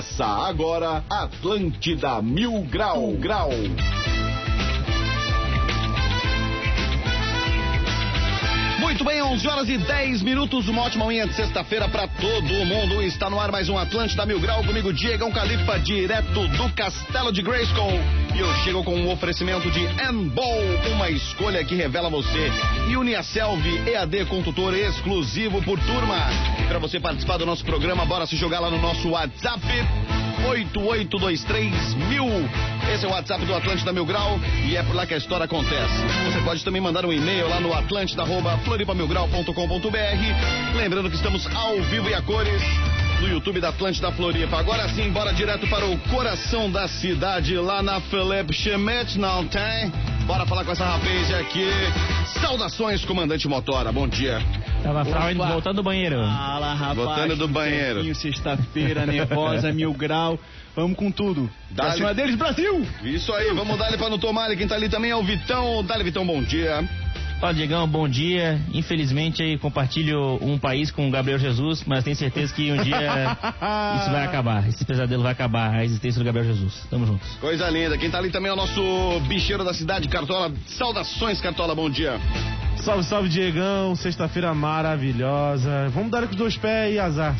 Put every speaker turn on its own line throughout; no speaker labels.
Começa agora Atlântida Mil Grau Grau. Muito bem, 11 horas e 10 minutos, uma ótima manhã de sexta-feira para todo mundo. Está no ar mais um Atlântida Mil Grau, comigo Diegão Califa, direto do Castelo de Grayskull. E eu chego com um oferecimento de Enbol, uma escolha que revela você. E Uniaselv, EAD com tutor exclusivo por turma. Para você participar do nosso programa, bora se jogar lá no nosso WhatsApp. 8823 mil. Esse é o WhatsApp do Atlântida Mil Grau e é por lá que a história acontece. Você pode também mandar um e-mail lá no atlântida.floripamilgrau.com.br. Lembrando que estamos ao vivo e a cores no YouTube da Atlântida Floripa. Agora sim, bora direto para o coração da cidade, lá na Felipe Chemet, não tem? Bora falar com essa rapaz aqui. Saudações, comandante Motora, bom dia.
Tava fraude voltando do banheiro.
Fala, rapaz.
Voltando do banheiro.
Sexta-feira, nervosa, mil grau. Vamos com tudo. Pra
Dale.
cima deles, Brasil!
Isso aí, vamos dar ele para não tomar. Quem tá ali também é o Vitão. Dale, Vitão, bom dia.
Fala, Diegão, bom dia. Infelizmente, aí compartilho um país com o Gabriel Jesus, mas tenho certeza que um dia isso vai acabar. Esse pesadelo vai acabar, a existência do Gabriel Jesus. Tamo juntos.
Coisa linda. Quem tá ali também é o nosso bicheiro da cidade, Cartola. Saudações, Cartola, bom dia.
Salve, salve, Diegão. Sexta-feira maravilhosa. Vamos dar com os dois pés e azar.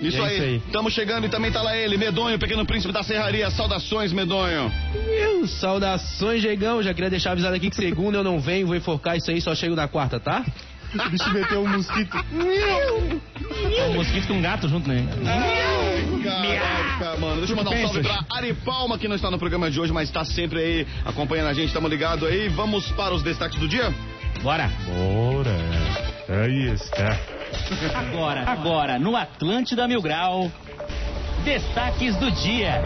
Isso,
É
aí.
isso aí.
Estamos chegando e também tá lá ele, Medonho, pequeno príncipe da serraria. Saudações, Medonho.
Meu, saudações, Diegão. Já queria deixar avisado aqui que segunda eu não venho, vou enforcar isso aí, só chego na quarta, tá?
O bicho meteu um mosquito.
Um mosquito com um gato junto, né?
Caraca, mano. Deixa eu mandar um salve pra Ari Palma, que não está no programa de hoje, mas está sempre aí acompanhando a gente. Tamo ligado aí. Vamos para os destaques do dia?
Bora.
Bora. Aí está.
Agora, agora, no Atlântida Mil Grau, destaques do dia.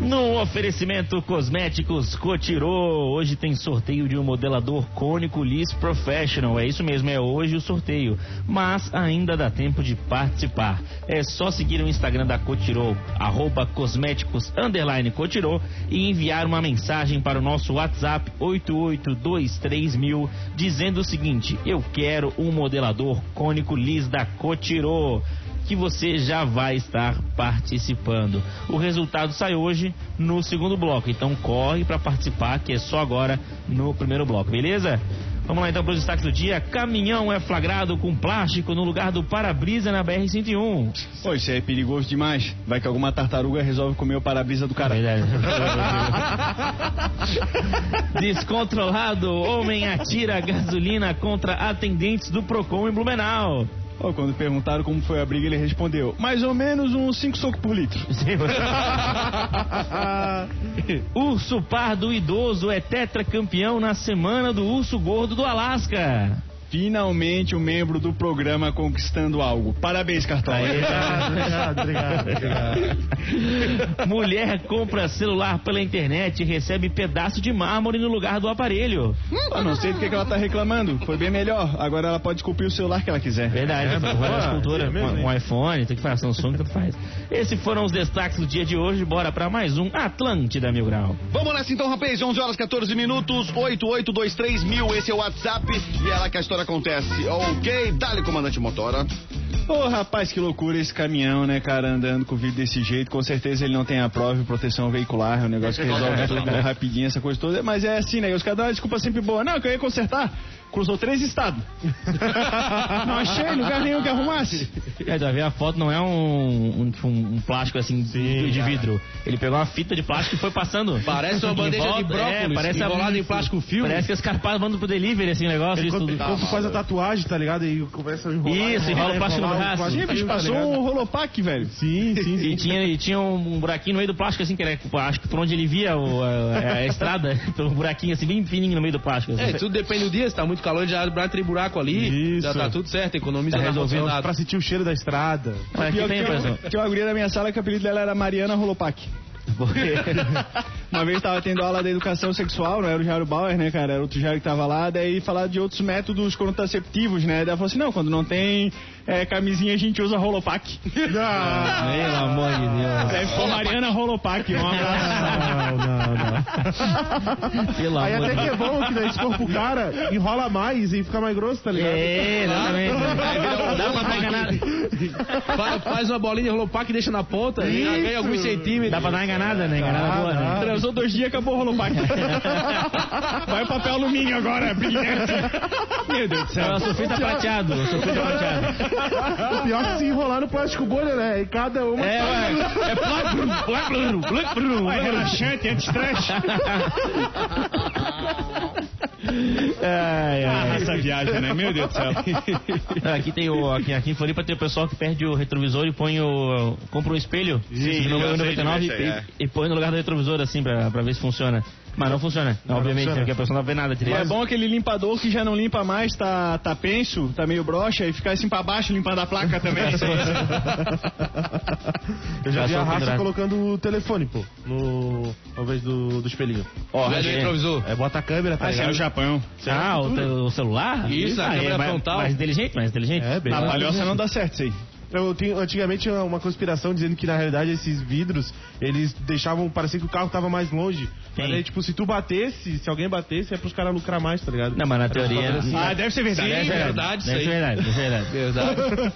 No oferecimento Cosméticos Cotirô, hoje tem sorteio de um modelador cônico Liss Professional. É isso mesmo, é hoje o sorteio. Mas ainda dá tempo de participar. É só seguir o Instagram da Cotirô, arroba cosméticos underline Cotirô, e enviar uma mensagem para o nosso WhatsApp 8823000 dizendo o seguinte: Eu quero um modelador cônico Liss da Cotirô que você já vai estar participando. O resultado sai hoje no segundo bloco, então corre para participar, que é só agora no primeiro bloco, beleza? Vamos lá então para os destaques do dia. Caminhão é flagrado com plástico no lugar do para-brisa na BR-101.
Pô, isso aí é perigoso demais. Vai que alguma tartaruga resolve comer o para-brisa do cara.
Descontrolado, homem atira gasolina contra atendentes do Procon em Blumenau.
Pô, quando perguntaram como foi a briga, ele respondeu: mais ou menos uns 5 socos por litro.
Urso pardo idoso é tetracampeão na semana do urso gordo do Alasca.
Finalmente um membro do programa conquistando algo. Parabéns, Cartola.
Obrigado, obrigado, obrigado.
Mulher compra celular pela internet e recebe pedaço de mármore no lugar do aparelho.
Eu não sei do que, que ela tá reclamando. Foi bem melhor. Agora ela pode esculpir o celular que ela quiser.
Verdade,
É,
é,
boa,
várias culturas,
é mesmo,
um, um iPhone, tem que fazer Samsung, tanto faz. Esses foram os destaques do dia de hoje. Bora pra mais um Atlântida Mil Grau.
Vamos nessa então, rapaz. 11 horas 14 minutos, 8823 mil. Esse é o WhatsApp e é lá que a história acontece. Ok, dale, comandante Motora.
Ô rapaz, que loucura esse caminhão, né, cara, andando com o vidro desse jeito. Com certeza ele não tem a prova de proteção veicular, é um negócio que resolve rapidinho, essa coisa toda. Mas é assim, né? Os caras dão uma desculpa sempre boa. Não, que eu ia consertar. Cruzou três estados. não achei lugar nenhum que arrumasse.
É, já ver a foto não é um, um, tipo, um- plástico assim de, de
cara.
vidro. Ele pegou uma fita de plástico e foi passando.
Parece uma bandeja de
volta,
brócolis,
é, parece
enrolada
a-
em plástico filme.
Parece que os caras mandam pro delivery assim o negócio.
Ele
Isso,
quando,
tudo.
quando faz a tatuagem, tá ligado? E começa a enrolar.
Isso, enrola o plástico no braço.
plástico
Ih, bicho,
filme, tá
passou
ligado?
um rolopack, velho.
Sim, sim, sim.
E tinha, e tinha um buraquinho no meio do plástico, assim, que era, acho que por onde ele via o- a, a estrada, um buraquinho assim, bem fininho no meio do plástico. assim.
É, tudo depende do dia, se tá muito calor, já abre aquele buraco ali,
Isso.
já tá tudo certo, economiza
Tá
ar-condicionado.
Pra sentir o cheiro da estrada.
Mas aqui
Pior
tem,
que eu, tinha uma guria da minha sala que o apelido dela era Mariana Rolopack.
Porque
Uma vez tava tendo aula de educação sexual, não era o Jairo Bauer, né, cara? Era outro Jairo que tava lá, daí falar de outros métodos contraceptivos, né? Daí ela falou assim, não, quando não tem é, camisinha a gente usa Rolopac.
Ah,
Pelo amor de Deus.
Daí ficou Mariana Rolopac, um abraço.
não, não, não.
Pelo
Aí
amor
até que é bom que daí se for pro cara, enrola mais e fica mais grosso, tá ligado?
É, exatamente. Dá pra dar enganada.
Fa- Faz uma bolinha de rolopac e deixa na ponta e ganha alguns centímetros.
Dá pra dar enganada, né? Enganada boa, né?
Transou dois dias, acabou o Rolopac. Vai o papel alumínio agora, brilhante. Meu Deus do céu.
O sulfite tá prateado, tá prateado.
O pior é que se enrolar no plástico bolha, né? E cada uma.
É, ué. É plá, brum, plá, brum, plá, brum,
Vai,
plá, brum.
Anti-estresse.
Ai,
Ah,
ai.
essa viagem, né? Meu Deus do céu.
Aqui tem o aqui, aqui em Floripa tem o pessoal que perde o retrovisor e põe o compra um espelho
Sim,
no
eu sei de
99
mexe,
e,
é.
e põe no lugar do retrovisor assim pra, pra ver se funciona. Mas não funciona, obviamente,
funciona.
porque a pessoa não vê nada direito.
É bom aquele limpador que já não limpa mais, tá, tá penso, tá meio broxa, e ficar assim pra baixo limpando a placa também.
Eu já vi
Passou
a raça
pendurado.
colocando o telefone, pô, no. ao invés do, do espelhinho.
Ó,
Vai do
é-
retrovisor.
É, bota a câmera, tá
Ah, é Japão.
Ah, o, o celular?
Isso, a
ah,
câmera
é, mais-
frontal.
Mais inteligente, mais inteligente.
É, bem
Na
mais
palhoça não dá certo isso aí.
Eu tinha, antigamente tinha uma conspiração dizendo que na realidade esses vidros eles deixavam parecer que o carro tava mais longe.
Sim.
Mas aí, tipo, se tu batesse, se alguém batesse, é pros caras lucrar mais, tá ligado?
Não, mas na teoria.
Ah, deve ser verdade.
Sim,
deve
é
verdade.
verdade, isso
Deve ser verdade, deve ser verdade.
Verdade.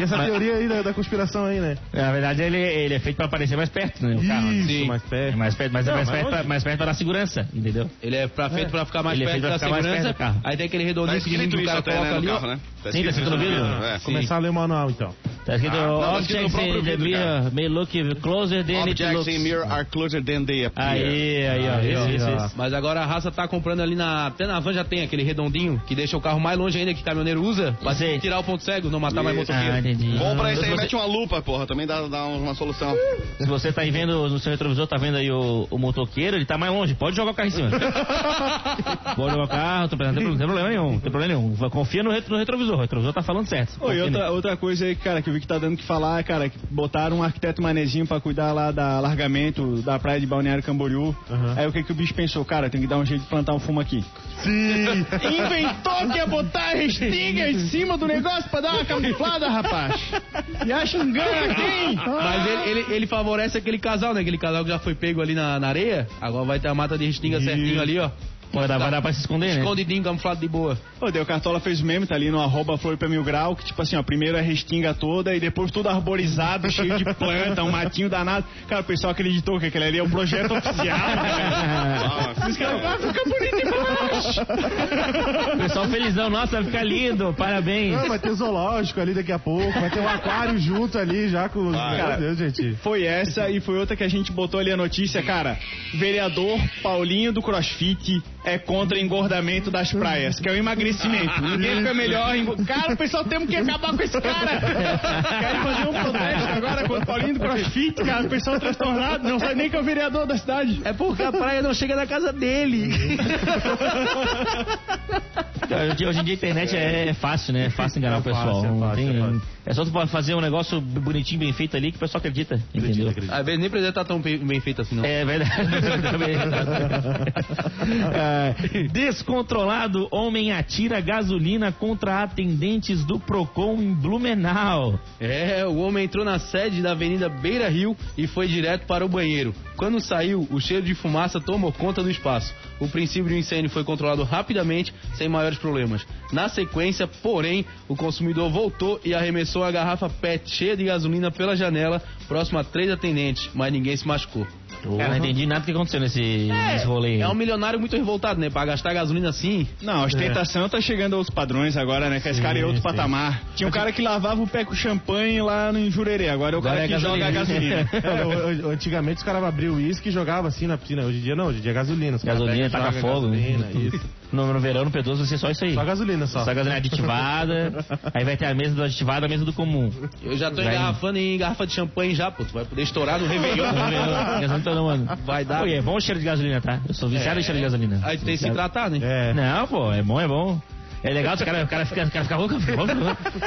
E essa
Mas-
teoria aí da, da conspiração aí, né?
Na verdade, ele, ele é feito pra aparecer mais perto, né? O carro. né?
Isso,
Sim.
mais
É
perto.
mais perto, mas é
Não,
mais,
mas
perto pra, mais perto pra dar segurança, entendeu?
Ele é pra, feito pra ficar mais
Ele é
perto
feito pra
da
ficar mais
segurança.
perto do carro.
Aí tem aquele
Tá
redondinho
escrito
que o cara
até,
coloca
né,
ali, ó.
Né?
Sim, tá escrito no vidro.
É.
Começar a ler o manual, então.
Tá escrito
Ah, não, tá
objects in the
vidro, cara.
mirror may look closer than it
Objects
looks.
in mirror are closer than they appear.
Aí, aí, ó.
Aí,
Isso, isso, isso.
Mas agora a raça tá comprando ali na. Até na van já tem aquele redondinho que deixa o carro mais longe ainda que caminhoneiro usa. Pra tirar o ponto cego, não matar mais
Isso.
motoqueiro.
Ah, entendi.
Compra isso aí,
você-
mete uma lupa, porra. Também dá, dá uma solução.
Se você tá aí vendo no seu retrovisor, tá vendo aí o, o motoqueiro, ele tá mais longe. Pode jogar o carro em cima. Pode jogar o carro, não tem, não tem problema nenhum. Não tem problema nenhum. Confia no, retro- no retrovisor. O retrovisor tá falando certo.
Oi, outra, outra coisa aí, cara, que eu vi que tá dando que falar, cara, que botaram um arquiteto manezinho pra cuidar lá da largamento da praia de Balneário Camboriú.
Aham.
Aí o que que o bicho pensou? Cara, tem que dar um jeito de plantar um fumo aqui.
Sim!
Inventou que ia botar a restinga em cima do negócio pra dar uma camuflada, rapaz. E acha engana quem?
Mas ele, ele, ele favorece aquele casal, né? Aquele casal que já foi pego ali na, na areia. Agora vai ter a mata de restinga certinho ali, ó.
Vai dar, vai dar pra se esconder, né?
Escondidinho, camuflado de boa.
Ô, deu Cartola fez o meme, tá ali no arroba Floripa Mil Grau, que tipo assim, ó, primeiro é a restinga toda e depois tudo arborizado, cheio de planta, um matinho danado. Cara, o pessoal acreditou que aquele ali é o projeto oficial, né? Os caras, ah, fica bonito demais.
Pessoal felizão, nossa, vai ficar lindo, parabéns.
Não, vai ter zoológico ali daqui a pouco, vai ter um aquário junto ali já com os.
Cara,
Meu Deus, gente.
Foi essa e foi outra que a gente botou ali a notícia, cara. Vereador Paulinho do CrossFit é contra engordamento das praias, que é o emagrecimento. Ninguém fica melhor. engo- Cara, o pessoal temos que acabar com esse cara. Querem fazer um protesto agora contra o Paulinho do CrossFit, cara. O pessoal transtornado, não sabe nem que é o vereador da cidade.
É porque a praia não chega na casa dele.
Hoje, hoje em dia a internet é, é fácil, né? É fácil enganar o pessoal.
fácil, é fácil,
tem-
é fácil.
é só tu fazer um negócio bonitinho, bem feito ali que o pessoal acredita, entendeu?
acredita.
Às vezes nem precisa estar tão bem bem feito assim, não.
É verdade. É, descontrolado, homem atira gasolina contra atendentes do Procon em Blumenau.
É, o homem entrou na sede da Avenida Beira Rio e foi direto para o banheiro. Quando saiu, o cheiro de fumaça tomou conta do espaço. O princípio do incêndio foi controlado rapidamente, sem maiores problemas. Na sequência, porém, o consumidor voltou e arremessou a garrafa PET cheia de gasolina pela janela, próximo a três atendentes, mas ninguém se machucou.
Cara, não entendi nada do que aconteceu nesse, nesse rolê.
É um milionário muito revoltado, né? Pra gastar gasolina assim.
Não, a ostentação tá chegando a outros padrões agora, né? Que esse cara é outro
sim.
patamar. Tinha um cara que lavava o pé com champanhe lá no Jurerê. Agora é o
Agora
cara
é
que joga a gasolina.
É, o- o- Antigamente os caras abriam uísque e jogavam assim na piscina. Hoje em dia não, hoje em dia é gasolina.
Gasolina,
e
taca fogo.
Gasolina,
né?
isso.
No, no verão, no P12, vai ser só isso aí.
Só gasolina só.
Só gasolina aditivada. aí vai ter a mesa do aditivado a mesa do comum.
Eu já tô
Vai.
engarrafando em garrafa de champanhe já, pô. Tu vai poder estourar no Réveillon.
mano.
Vai dar.
Pô, é bom o cheiro de gasolina, tá? Eu sou viciado em cheiro de gasolina.
Aí tem que se tratar, né?
É.
Não, pô, é bom, é bom. É legal, os caras cara ficam cara fica louco.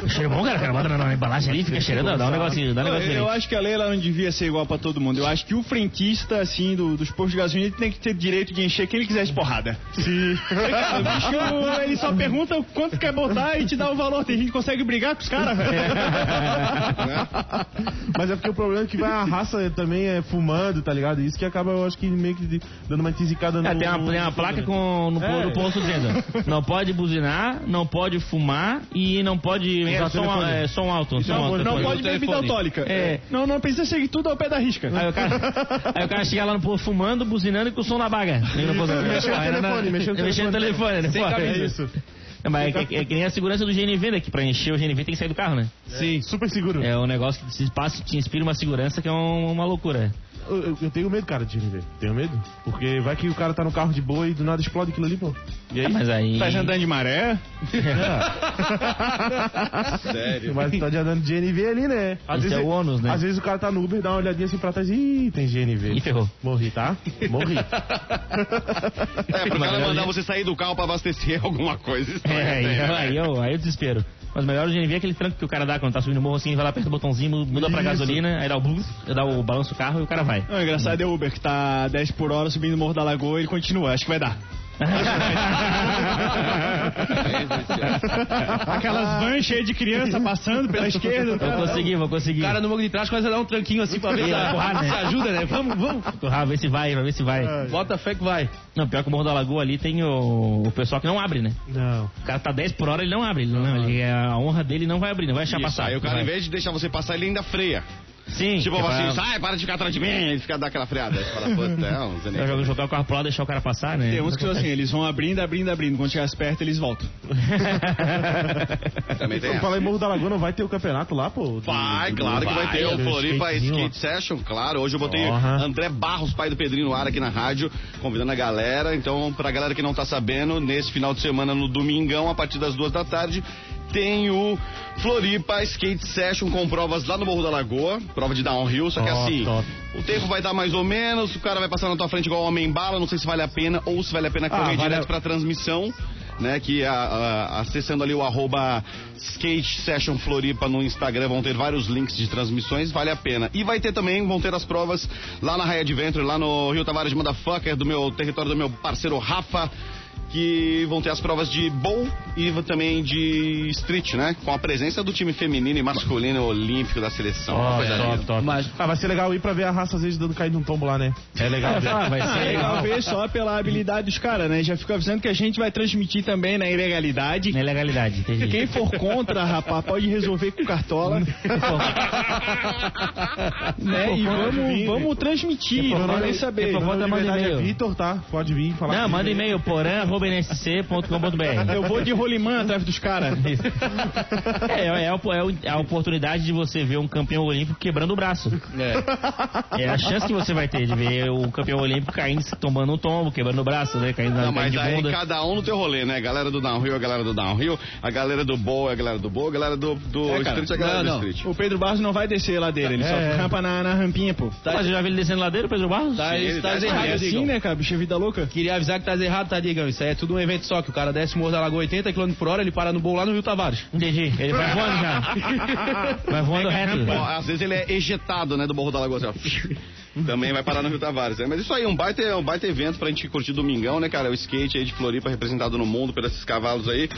Cheiro bom, cara. O cara bota na, na embalagem ali, fica cheirando, dá um negocinho, dá um
Eu,
negocinho.
eu
ali.
acho que a lei ela não devia ser igual pra todo mundo. Eu acho que o frentista, assim, do- dos postos de gasolina, ele tem que ter direito de encher quem ele quiser de porrada.
Sim.
Cara, o bicho, ele só pergunta quanto quer botar e te dá o valor. Tem gente que consegue brigar com os caras, velho.
Mas é porque o problema é que vai a raça também é fumando, tá ligado? Isso que acaba, eu acho que meio que dando uma tisicada no...
É, tem uma, tem uma
no-
placa com, no,
É.
no posto dizendo: não pode buzinar, não pode fumar e não pode usar som, é, som alto. Som
é um
alto
Não pode
telefone.
bebida alcoólica.
É.
Não, não precisa seguir tudo ao pé da risca.
Aí o cara, aí o cara chega lá no posto fumando, buzinando e com o som na baga. No
Mexendo no telefone, mexendo no
telefone, né?
Sem
Pô,
camisa.
é
É isso.
É, mas é, que- é que nem a segurança do GNV, né? Que pra encher o GNV tem que sair do carro, né?
Sim. Super seguro.
É um negócio que te, passa, te inspira uma segurança que é um- uma loucura.
Eu, eu- tenho medo, cara, de GNV. Tenho medo. Porque vai que o cara tá no carro de boa e do nada explode aquilo ali, pô. E aí?
É, mas aí.
Tá andando de maré?
Sério.
Mas tá de andando de GNV ali, né?
Esse é o ônus, né?
Às vezes o cara tá no Uber, dá uma olhadinha assim pra trás e Ih, tem GNV.
Ih, ferrou.
Morri, tá? Morri.
É, pro cara mandar você sair do carro pra abastecer alguma coisa. Isso
É, aí,
né?
aí, eu, aí eu desespero. Mas melhor o GNV é aquele tranco que o cara dá quando tá subindo o morro assim, vai lá perto do botãozinho, muda pra
Isso.
gasolina, aí dá o blues, dá o balanço do carro e o cara vai.
Não, o engraçado é o Uber, que tá 10 por hora subindo o Morro da Lagoa e ele continua. Acho que vai dar. Aquelas vans cheias de criança passando pela esquerda.
Vou conseguir, vou conseguir.
O cara no banco de trás quase dá um tranquinho assim pra ver se,
né?
se ajuda, né? Vamos, vamos.
Empurrar, ver se vai, vai ver se vai.
Bota fé que vai.
Não, pior que o Morro da Lagoa ali tem o, o pessoal que não abre, né?
Não.
O cara tá 10 por hora, ele não abre. Ele, não, ele, a honra dele não vai abrir, não vai deixar
Isso,
passar.
aí o cara,
Vai.
em vez de deixar você passar, ele ainda freia.
Sim,
Tipo
é
assim,
pra-
sai, para de ficar atrás de mim. Ele fica dando aquela freada. Aí você fala, é,
pra
Zeneca.
jogar, o carro pro lado, deixar o cara passar, né?
Tem uns que são assim, eles vão abrindo, abrindo, abrindo. Quando chegar perto, eles voltam.
Também tem
Eu falei Morro da Lagoa, não vai ter o campeonato lá, pô?
Vai,
Do-
claro que vai ter o Floripa Skate Session, claro. Hoje eu botei. André Barros, pai do Pedrinho, no ar aqui na rádio, convidando a galera. Então, pra galera que não tá sabendo, nesse final de semana, no domingão, a partir das duas da tarde, tem o Floripa Skate Session com provas lá no Morro da Lagoa, prova de downhill, só que
Top,
assim,
top.
o tempo vai dar mais ou menos, o cara vai passar na tua frente igual homem bala, não sei se vale a pena ou se vale a pena correr
Ah, vale
direto
a-
pra transmissão. Né, que a- a- acessando ali o arroba Skate Session Floripa no Instagram vão ter vários links de transmissões, vale a pena. E vai ter também, vão ter as provas lá na Raia Adventure, lá no Rio Tavares Motherfucker, do meu território do meu parceiro Rafa, que vão ter as provas de bowl e também de street, né? Com a presença do time feminino e masculino olímpico da seleção. Coisa linda.
top, top.
Mas
Ah, vai ser legal ir pra ver a raça às vezes dando cair num tombo lá, né? É legal ver.
Ah, vai ser
É legal
legal.
ver só pela habilidade dos caras, né? Já fico avisando que a gente vai transmitir também na ilegalidade.
Na ilegalidade, entendi.
Quem for contra, rapaz, pode resolver com cartola. né? E vamos, vamos transmitir, não vai nem saber.
Manda
nome de verdade
e-mail.
é Vitor, tá? Pode vir falar
Não, manda
aí.
e-mail, porã.nsc.com.br.
Eu vou de rolimã atrás dos caras.
É, é, a, é o- é a oportunidade de você ver um campeão olímpico quebrando o braço. É a chance que você vai ter de ver o campeão olímpico caindo, tomando um tombo, quebrando o braço, né? Caindo na
Não, mas aí
bunda.
cada um no teu rolê, né? Galera do downhill, a galera do downhill, a galera do bowl, a galera do bowl, a galera do, do
É,
street, a galera
Não,
do
não.
street.
O Pedro Barros não vai descer ladeira, ele só
É.
rampa na, na rampinha, pô.
Mas eu já vi ele descendo ladeira, Pedro Barros?
tá,
Sim,
tá
ele tá
errado,
É assim, né, cara? Bicho é vida louca.
Queria avisar que tá errado, tá, Digão? Isso aí é tudo um evento só, que o cara desce o Morro da Lagoa 80 km por hora, ele para no bowl lá no Rio Tavares.
Entendi. Ele vai voando já. Vai voando reto.
Ó, às vezes ele é ejetado, né, do Morro da Lagoa. assim, ó. Também vai parar no Rio Tavares. né? Mas isso aí, um baita, um baita evento pra gente curtir domingão, né, cara? O skate aí de Floripa representado no mundo por esses cavalos aí.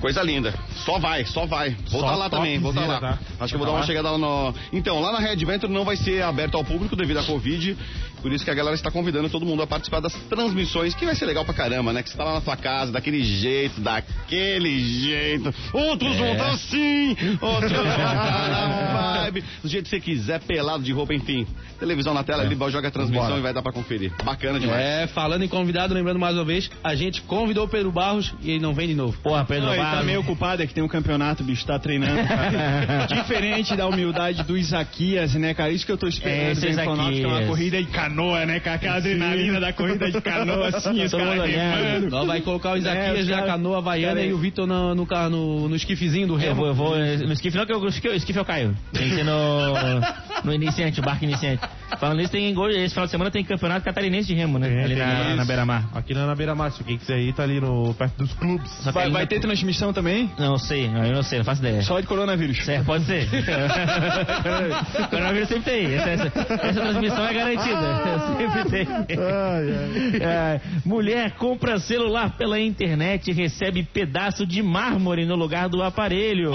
Coisa linda. Só vai, só vai. Vou estar lá também, vou estar lá.
topzera, tá?
Acho que eu vou
Tá
dar uma
lá?
chegada lá no. Então, lá na Red Adventure não vai ser aberto ao público devido à Covid. Por isso que a galera está convidando todo mundo a participar das transmissões, que vai ser legal pra caramba, né? Que você tá lá na sua casa, daquele jeito, daquele jeito. Outros vão estar assim, outros vão estar na vibe. Do jeito que você quiser, pelado de roupa, enfim. Televisão na tela, ele joga a transmissão
Vambora.
e vai dar pra conferir. Bacana demais.
É, falando em convidado, lembrando mais uma vez, a gente convidou o Pedro Barros e ele não vem de novo.
Porra, Pedro
Não, ele tá
Barros.
meio ocupado, é que tem um campeonato, bicho, tá treinando. cara. Diferente da humildade do Isaquias, né, cara? Isso que eu tô esperando.
Esse
em Florianópolis, que é uma
Isaquias.
corrida de canoa, né, cara? Aquela adrenalina da corrida de canoa, assim, os caras remando.
Nós vai colocar o Isaquias
É, os
já,
cara-
canoa havaiana
cara,
e o Vitor no, no, no, no esquifezinho do
Eu
remo.
vou, eu vou no esquife não, que eu, o esquife eu caio. Tem que ser no, no iniciante, o barco iniciante. Falando nisso, tem, gol- esse final de semana tem campeonato catarinense de remo, né?
Tem,
ali
tem
na,
isso.
na Beira-Mar.
Aqui na, na beira-mar, se quem quiser ir, tá ali no, perto dos clubes.
Só
Vai, vai ter transmissão também?
Não sei, eu não sei, não faço ideia.
Só de coronavírus.
Certo, pode ser. Coronavírus sempre tem. Essa, essa, essa transmissão é garantida. Sempre tem.
Ai, ai.
É, mulher compra celular pela internet e recebe pedaço de mármore no lugar do aparelho.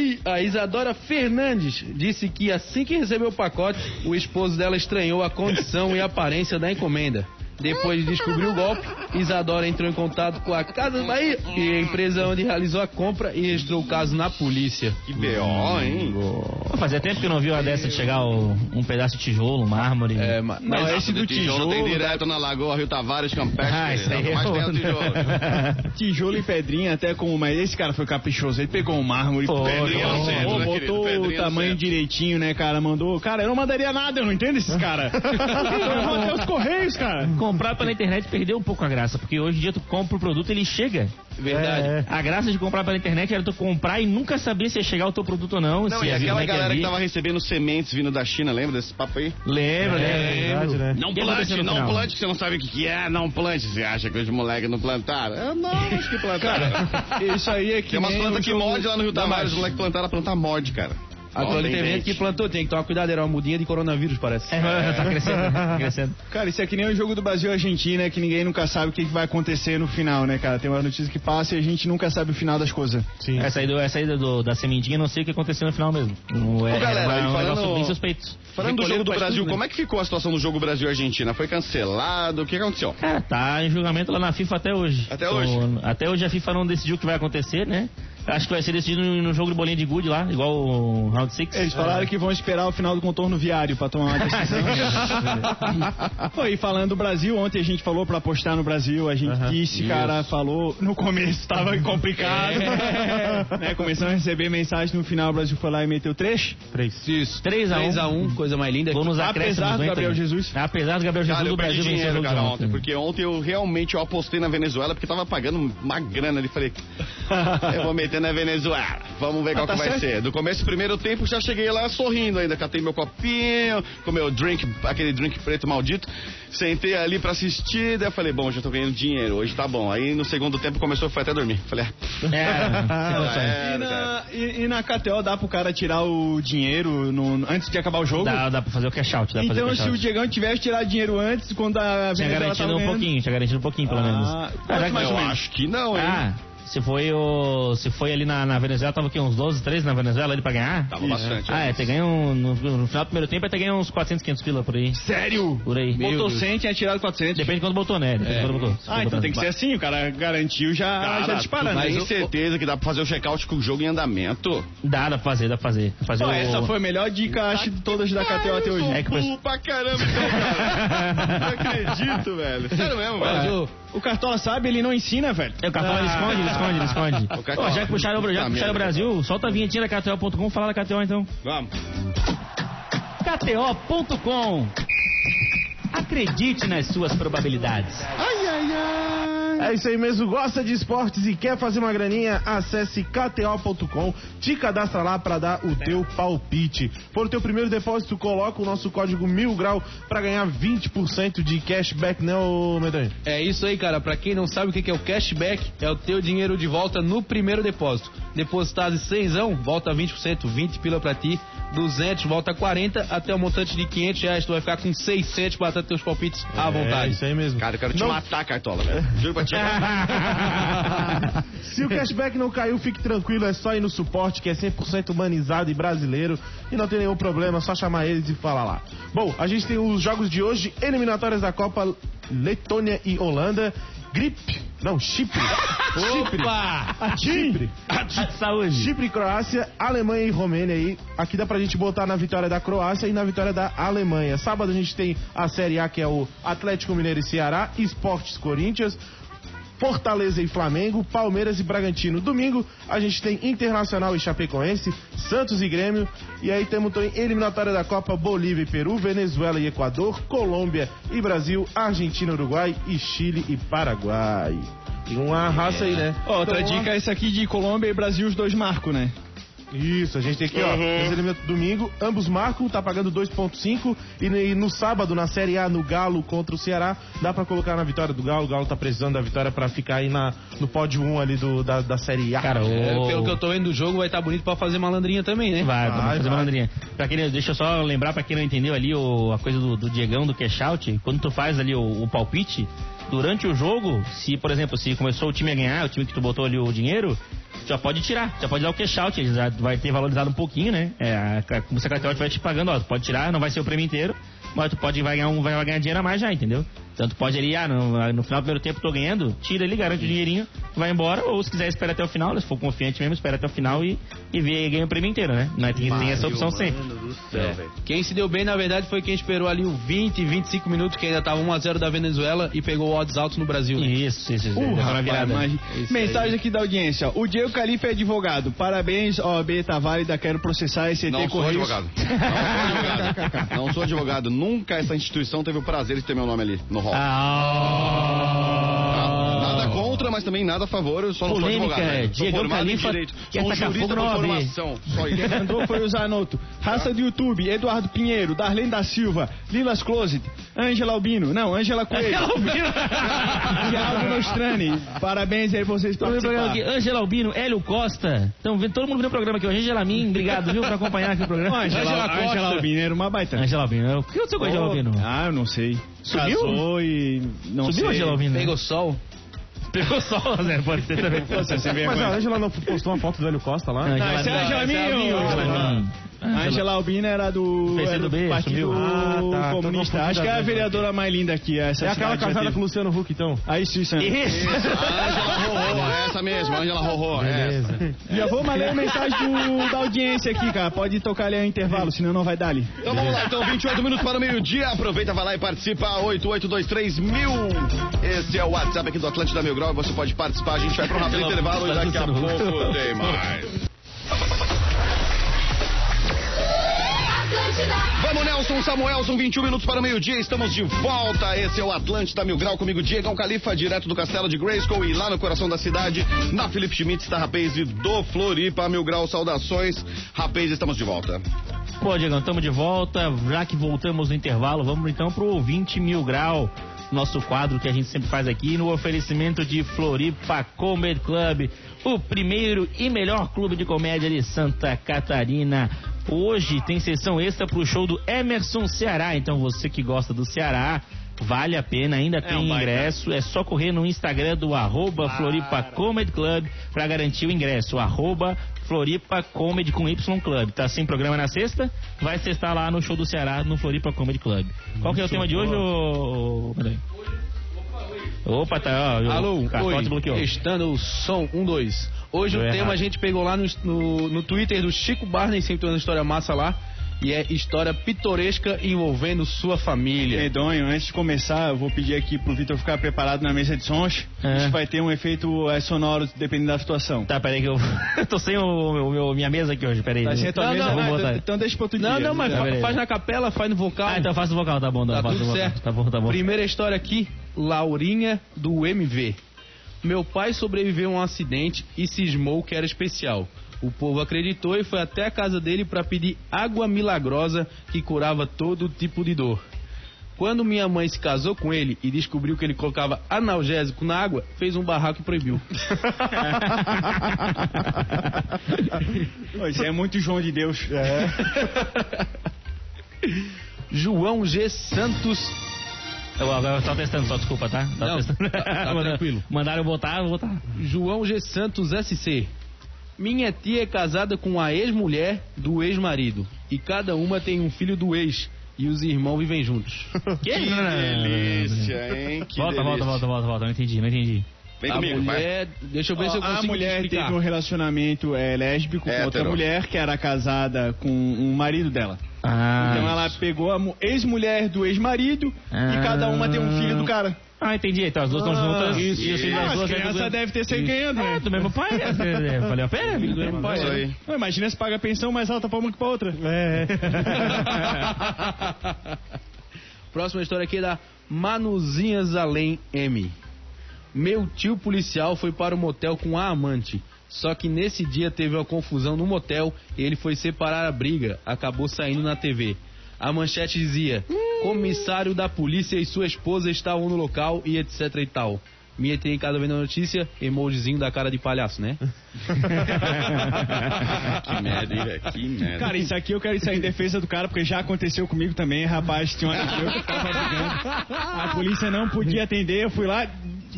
E a Isadora Fernandes disse que assim que recebeu o pacote, o esposo dela estranhou a condição e aparência da encomenda. Depois de descobrir o golpe, Isadora entrou em contato com a Casa Bahia e a empresa onde realizou a compra e registrou o caso na polícia.
Que B.O., hein?
Pô, Fazia tempo que eu não vi uma dessa de chegar o- um pedaço de tijolo, um mármore.
É, ma-
Não,
mas
esse do
tijolo tem
tijolo,
direto na Lagoa Rio Tavares, Campeche.
Ah, isso aí é
Mas tem o tijolo.
tijolo e pedrinha, até com. Mas esse cara foi caprichoso. Ele pegou um mármore,
Pô,
Pedrinha né,
botou
Pedrinha
o tamanho direitinho, né, cara? Mandou. Cara, eu não mandaria nada, eu não entendo esses caras. Vão até os correios, cara.
Comprar pela internet perdeu um pouco a graça, porque hoje em dia tu compra o produto e ele chega.
verdade.
É, é.
A graça de comprar pela internet era tu comprar e nunca saber se ia chegar o teu produto ou não.
Não, e aquela
é
galera que tava recebendo sementes vindo da China, lembra desse papo aí?
Lembra,
É,
lembra.
verdade, né?
Não plante, não plante, que você não sabe o que, é, não plante. Você acha que os moleques não plantaram? É, não, acho que plantaram.
Isso aí é que.
Tem umas plantas
o
que morde lá no Rio
da
Tavares, os moleques plantaram, a planta morde, cara. Ó,
teve
tem
gente que plantou, tem que tomar cuidado, era uma mudinha de coronavírus, parece.
É, tá crescendo, tá crescendo.
Cara, isso é que nem o jogo do Brasil e Argentina, que ninguém nunca sabe o que vai acontecer no final, né, cara? Tem uma notícia que passa e a gente nunca sabe o final das coisas.
Sim.
Essa aí, do, essa aí do- da sementinha, não sei o que aconteceu no final mesmo. Não é,
Ô, galera,
era um
falando-
negócio bem suspeito.
Falando do jogo do Brasil,
tudo, né?
como é que ficou a situação do jogo Brasil-Argentina? Foi cancelado? O que aconteceu?
Cara, tá em julgamento lá na FIFA até hoje.
Até
Então,
hoje?
Até hoje a FIFA não decidiu o que vai acontecer, né? Acho que vai ser decidido no, jogo de bolinha de gude lá, igual o Round 6.
Eles falaram que vão esperar o final do contorno viário pra tomar uma decisão. E falando do Brasil, ontem a gente falou pra apostar no Brasil, a gente
Aham.
disse, cara, falou, no começo tava complicado. né, começamos a receber mensagem no final, o Brasil foi lá e meteu três.
Três.
Isso.
3 a 1.
3x1, coisa mais linda.
Acréscimos
Apesar do Gabriel
Inter.
Jesus.
Apesar do Gabriel Jesus
Cara,
do
perdi
Brasil o
dinheiro, cara,
ontem.
ontem, porque ontem eu realmente eu apostei na Venezuela porque tava pagando uma grana ali. Falei, eu vou meter na Venezuela. Vamos ver qual
tá
que vai
certo.
ser. Do começo do primeiro tempo já cheguei lá sorrindo ainda. Catei meu copinho, com meu drink, aquele drink preto maldito. Sentei ali pra assistir, daí eu falei, bom, já tô ganhando dinheiro, hoje tá bom. Aí no segundo tempo começou, foi até dormir. Falei, ah,
É,
é,
E na, e, e na KTO dá pro cara tirar o dinheiro no- antes de acabar o jogo?
Dá, dá pra fazer o cash out. Dá pra fazer
Então,
o cash
se o. Diegão tivesse tirado dinheiro antes, quando a
Tinha
Venezuela
garantido
tava
um pouquinho, tinha garantido um pouquinho, pelo menos.
Ah,
Caraca,
quanto mais
eu
ou menos?
acho que não, hein?
Ah, se foi o. Se foi ali na, na Venezuela, tava aqui uns 12, 13 na Venezuela ali pra ganhar?
Tava bastante.
Ah, é, ter ganho um- no, no final do primeiro tempo, é ter ganho uns 400, 500 pila por aí.
Sério?
Por aí.
Botou 100, tinha tirado 400.
Depende de quando botou, né? Depende de quando botou.
Ah, então
botando.
tem que ser assim, o cara garantiu, já,
Cara,
já dispara,
tu
né?
tem certeza que dá pra fazer o check-out com o jogo em andamento?
Dá, dá pra fazer, dá pra fazer. Dá pra fazer
Pô,
o...
essa foi a melhor dica, acho, de todas da KTO até hoje.
É que
pra caramba, então, cara. Não acredito, velho. Sério mesmo, velho.
O-
Cartola sabe, ele não ensina, velho.
É, o Cartola ele esconde, ele esconde, ele esconde.
O Cartola.
Pô, já que puxaram, já que puxaram
merda,
o Brasil, solta a vinhetinha da KTO.com, fala da KTO então.
Vamos.
KTO.com. Acredite nas suas probabilidades.
Ai, ai, ai. É isso aí mesmo. Gosta de esportes e quer fazer uma graninha? Acesse kto.com, te cadastra lá pra dar o teu palpite. For o teu primeiro depósito, coloca o nosso código mil grau pra ganhar 20% de cashback, né, ô Medonho?
É isso aí, cara. Pra quem não sabe o que é o cashback, é o teu dinheiro de volta no primeiro depósito. Depositar de 100, volta 20%, 20 pila pra ti. 200, volta 40, até o montante de 500 reais. Tu vai ficar com 600 pra dar teus palpites à
É
vontade.
isso aí mesmo.
Cara, eu quero te
Não-
matar, Cartola, velho. Juro pra ti.
Se o cashback não caiu, fique tranquilo, é só ir no suporte que é 100% humanizado e brasileiro e não tem nenhum problema, é só chamar eles e falar lá. Bom, a gente tem os jogos de hoje, eliminatórias da Copa Letônia e Holanda, Grip, não, Chipre. Chipre.
Opa!
Chipre.
Saúde.
Chipre Croácia, Alemanha e Romênia aí. Aqui dá pra gente botar na vitória da Croácia e na vitória da Alemanha. Sábado a gente tem a Série A, que é o Atlético Mineiro e Ceará, Esportes Corinthians, Fortaleza e Flamengo, Palmeiras e Bragantino. Domingo a gente tem Internacional e Chapecoense, Santos e Grêmio. E aí temos também eliminatória da Copa Bolívia e Peru, Venezuela e Equador, Colômbia e Brasil, Argentina, Uruguai e Chile e Paraguai. Tem uma raça aí, né?
Ó, outra
Então,
dica é essa aqui de Colômbia e Brasil, os dois marcam, né?
Isso, a gente tem aqui, ó, elemento domingo, ambos marcam, tá pagando 2.5 e, no- e no sábado, na Série A, no Galo contra o Ceará, dá pra colocar na vitória do Galo, o Galo tá precisando da vitória pra ficar aí na, no pódio 1 ali do, da, da Série A.
Cara,
É,
o...
pelo que eu tô vendo do jogo, vai estar bonito pra fazer malandrinha também, né?
Vai,
Vai,
fazer
vai.
malandrinha. Pra quem, deixa eu só lembrar pra quem não entendeu ali o, a coisa do, do Diegão, do cash out. Quando tu faz ali o, o palpite, durante o jogo, se, por exemplo, se começou o time a ganhar, o time que tu botou ali o dinheiro, já pode tirar, já pode dar o cash out, já vai ter valorizado um pouquinho, né? É, a, a cartela estiver te pagando, ó, tu pode tirar, não vai ser o prêmio inteiro, mas tu pode vai ganhar, um, vai ganhar dinheiro a mais já, entendeu? Então tu pode ali, ah, no, no final do primeiro tempo tô ganhando, tira ali, garante o dinheirinho, vai embora, ou se quiser espera até o final, se for confiante mesmo, espera até o final e, e vê e ganha o prêmio inteiro, né? Não é, tem, tem essa opção sempre.
É. Quem se deu bem, na verdade, foi quem esperou ali o 20, 25 minutos, que ainda tava 1x0 da Venezuela e pegou odds altos no Brasil. né?
Isso, isso, isso.
Uh, rapaz,
virada.
mas-
Isso
Mensagem aqui da audiência. O Diego Califa é advogado. Parabéns, OAB tá válida. Quero processar esse
Não
ET
sou
Correios.
advogado. Não sou advogado. Não sou advogado. Nunca essa instituição teve o prazer de ter meu nome ali no hall.
Ah,
Nada contra, mas também nada a favor. Eu só não
Polêmica,
sou advogado. né? Sou formado em
Califa
direito.
quer
Sou um
tacar
jurista
fogo
por formação. Só
Quem mandou foi o Zanotto. Raça do YouTube, Eduardo Pinheiro, Darlene da Silva, Lilas Closet, Ângela Albino, não, Ângela Coelho. Thiago Nostrani. Parabéns aí vocês participaram.
Ângela Albino, Hélio Costa. Estão vendo todo mundo vendo o programa aqui hoje. Angela Min, obrigado, viu, por acompanhar aqui o programa.
Ângela,
Ângela Costa.
Ângela Albino era uma baita.
Angela Albino, o que aconteceu com a Angela Albino?
Ah, eu não sei.
Subiu?
Casou e não
Subiu
sei.
a Angela Albino?
Pegou sol.
Pegou sol, Zé, pode ser também.
Você vê
Mas a. Angela não postou uma foto do Hélio Costa lá?
Angela
essa é a
Min.
Angela Min,
Angela Min.
A Angela Albino era do, era do Partido
sumiu.
Ah, tá,
Comunista.
confundindo
Acho que é a vereadora mais linda aqui. Essa
É aquela casada com o Luciano Huck, então?
Aí sim, Sam.
Isso.
Angela Rorô, essa mesmo, Angela Rorô. Essa.
Beleza.
Já vou ler a mensagem do- da audiência aqui, cara. Pode tocar ali o intervalo, senão não vai dar ali.
Então vamos lá, então 28 minutos para o meio-dia. Aproveita, vai lá e participa. 8823 mil. Esse é o WhatsApp aqui do Atlântida Mil Grau. Você pode participar. A gente vai para um rápido intervalo e daqui a pouco tem mais. Vamos, Nelson Samuelson, 21 minutos para o meio-dia. Estamos de volta. Esse é o Atlântida Mil Grau comigo, Diegão Califa, direto do Castelo de Grayskull e lá no coração da cidade, na Felipe Schmitz, da Rapaz e do Floripa. Mil Grau, saudações. Rapaz, estamos de volta.
Pô, Diego, estamos de volta. Já que voltamos no intervalo, vamos então pro 20 mil grau. Nosso quadro que a gente sempre faz aqui no oferecimento de Floripa Comedy Club, o primeiro e melhor clube de comédia de Santa Catarina. Hoje tem sessão extra pro show do Emerson Ceará. Então você que gosta do Ceará, vale a pena, ainda tem
um baita.
ingresso. É só correr no Instagram do arroba Floripa Comedy Club pra garantir o ingresso. Arroba Floripa Comedy com Y Club. Tá sem programa na sexta? Vai sextar lá no show do Ceará, no Floripa Comedy Club. Qual que é o tema de hoje, ô... Opa, tá, ó.
Alô, oi,
bloqueou.
estando o som 1, 2. Hoje
Deu
o tema
errado.
a gente pegou lá no, no, no Twitter do Chico Barney, sempre tem uma história massa lá. E é história pitoresca envolvendo sua família.
Medonho, antes de começar, eu vou pedir aqui pro Vitor ficar preparado na mesa de sons.
É.
Isso vai ter um efeito é, sonoro dependendo da situação.
Tá, peraí que eu... tô sem o, o meu- minha mesa aqui hoje, peraí.
Tá sem a tua
Não,
mesa?
não,
Ah,
botar.
então, deixa pro outro
Não,
dia.
não, mas
Tá,
faz na capela, faz no vocal.
Ah, então faço o vocal, tá bom. Não,
Tá
faço
tudo
vocal.
certo.
Tá bom, tá bom.
Primeira história aqui, Laurinha do MV. Meu pai sobreviveu a um acidente e cismou que era especial. O povo acreditou e foi até a casa dele para pedir água milagrosa que curava todo tipo de dor. Quando minha mãe se casou com ele e descobriu que ele colocava analgésico na água, fez um barraco e proibiu.
Pô, Isso é muito João de Deus.
João G. Santos
Eu só testando, só desculpa, tá? Só
Não,
testando.
tá- tá tranquilo.
Mandaram eu botar, eu vou botar.
João G. Santos SC. Minha tia é casada com a ex-mulher do ex-marido. E cada uma tem um filho do ex. E os irmãos vivem juntos.
Que,
Que delícia, hein? Que
volta, volta,
delícia.
volta, volta, volta. Não entendi, não entendi.
Vem
a
comigo, vai.
mulher. Deixa eu ver se eu
a
consigo
mulher
te explicar.
teve um relacionamento é, lésbico com
Hétero.
outra mulher que era casada com o marido dela.
Ah,
Então ela pegou a mu- ex-mulher do ex-marido
Ah.
e cada uma tem um filho do cara.
Ah, entendi. Então as duas estão juntas.
Isso.
Os filhos
Ah, as
duas
crianças
do-
devem ter
Isso.
ganhando, né?
É, do mesmo pai. é, é, Valeu a pena?
Filho do mesmo pai,
Isso
né?
Imagina se paga a pensão mais alta pra uma que pra outra.
É.
Próxima história aqui é da Manuzinhas Além M. Meu tio policial foi para o motel com a amante. Só que nesse dia teve uma confusão no motel e ele foi separar a briga. Acabou saindo na TV. A manchete dizia: Comissário da polícia e sua esposa estavam no local e etc e tal. Me entrei em casa vendo a notícia, emojizinho da cara de palhaço, né?
Que merda, hein, velho? Que merda.
Cara, isso aqui eu quero sair em defesa do cara, porque já aconteceu comigo também, rapaz. Tinha um amigo meu que tava brigando. A polícia não podia atender, eu fui lá,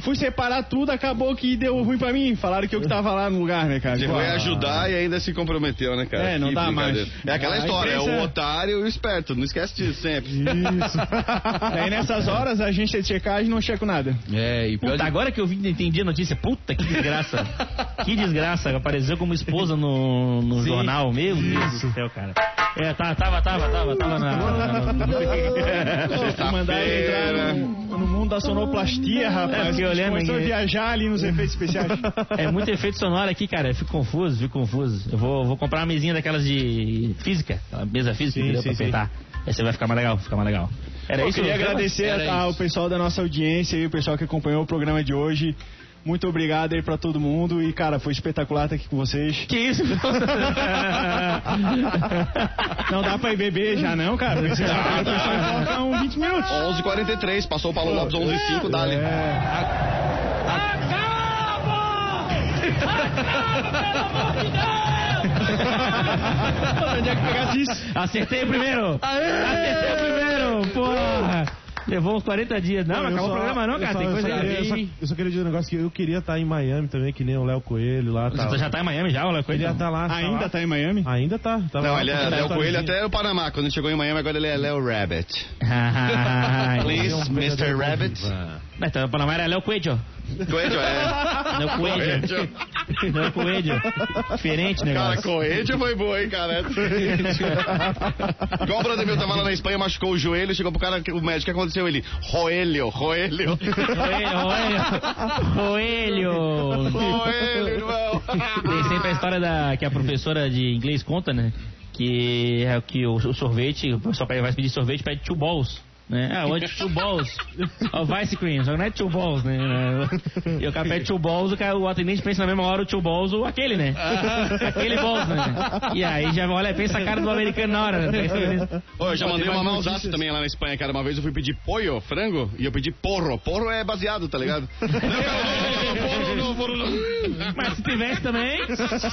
fui separar tudo, acabou que deu ruim pra mim. Falaram que eu que tava lá no lugar, né, cara?
Você
Pô,
foi ajudar e ainda se comprometeu, né, cara?
É, não
Que
dá mais.
É aquela
A
história, é o otário e o esperto. Não esquece disso sempre.
Isso. Aí nessas horas a agência de checagem não checa nada.
É, e
Puta,
de-
agora que eu vi, entendi a notícia. Puta, que desgraça. que desgraça. Apareceu como esposa no, no jornal. Meu Deus do céu, cara. É, tá, tava, tava, tava, tava na. na- na-
Pô, mandaram entrar no, no mundo da sonoplastia, rapaz.
É, olhando
Começou a viajar ali nos efeitos especiais.
É muito efeito sonoro aqui, cara. Eu fico confuso, fico confuso. Eu vou, vou comprar uma mesinha daquelas de física, aquela mesa física,
Sim,
entendeu?
sim,
pra
sim.
apertar. Aí você vai ficar mais legal, ficar mais legal. Era
Eu
isso?
queria agradecer ao pessoal da nossa audiência e o pessoal que acompanhou o programa de hoje. Muito obrigado aí pra todo mundo e, cara, foi espetacular estar aqui com vocês.
Que isso?
Não dá pra ir beber já não, cara? Vocês
Dá, dá.
Faltam um 20 minutos.
11h43, passou o Paulo Lopes 11h05, dá-lhe.
Onde é que pegasse isso?
Acertei o primeiro! Acertei o primeiro! Porra! Levou uns 40 dias. Não, não acabou
só-
o programa não, cara.
só-
Tem
eu
coisa
só
aí.
queria- eu só- Eu só queria dizer um negócio que eu queria estar em Miami também, que nem o Léo Coelho lá. Tá.
Você já tá em Miami já, olha
Ele
coisa.
ia estar lá.
Ainda
lá.
tá em Miami?
Ainda tá. tava
Não,
lá
ele é Léo Coelho até o Panamá. Quando ele chegou em Miami, agora ele é Léo Rabbit. Please,
um
Mr. Rabbit.
Então, Panamá era Léo Coelho.
Coelho, é.
Léo Coelho. Léo Coelho. Diferente
Cara,
negócio.
Coelho foi boa, hein, cara? Igual o brother meu tava lá na Espanha, machucou o joelho, chegou pro cara, o médico, o que aconteceu? Ele, Roelho, Roelho.
Coelho, Coelho.
Roelho, irmão.
Tem sempre a história da, que a professora de inglês conta, né? Que é que o, o sorvete, o pessoal vai pedir sorvete, pede two balls. Né? Ah, onde two balls? Ó, o ice cream, só que não é two balls, né? E o pede two balls, o, cara, o atendente pensa na mesma hora o two balls ou aquele, né? Aquele balls, né? E aí já olha, pensa a cara do americano na hora, né?
Ô, eu já mandei uma
notícias?
também lá na Espanha, cara. Uma vez eu fui pedir pollo, frango, e eu pedi porro. Porro é baseado, tá ligado? Não, cara,
Mas se tivesse também,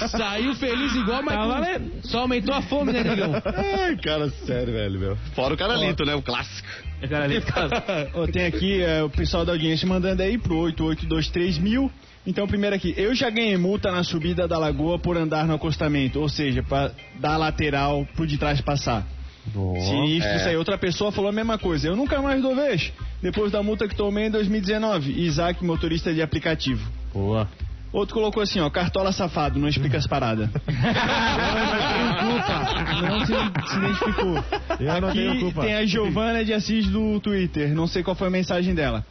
Saiu feliz igual, mas
Tá valendo.
só aumentou a fome, né, negão?
Ai, cara, sério, velho, meu. Fora o caralito, né? O clássico.
o cara ali fica-
Ó, tem aqui é, o pessoal da audiência mandando aí pro 8823 mil. Então, primeiro aqui, eu já ganhei multa na subida da lagoa por andar no acostamento, ou seja, pra dar lateral pro de trás passar. Sinistro
é.
isso aí. Outra pessoa falou a mesma coisa. Eu nunca mais dou vez. Depois da multa que tomei em 2019. Isaac, motorista de aplicativo.
Boa.
Outro colocou assim, ó, cartola safado, não explica as paradas. não se, se identificou.
Eu não tenho
Aqui
culpa.
tem a Giovana de Assis do Twitter, não sei qual foi a mensagem dela.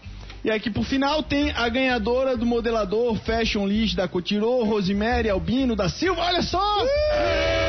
E aqui por final tem a ganhadora do modelador Fashion List da Cotirô, Rosemary Albino da Silva, olha só!
Queremos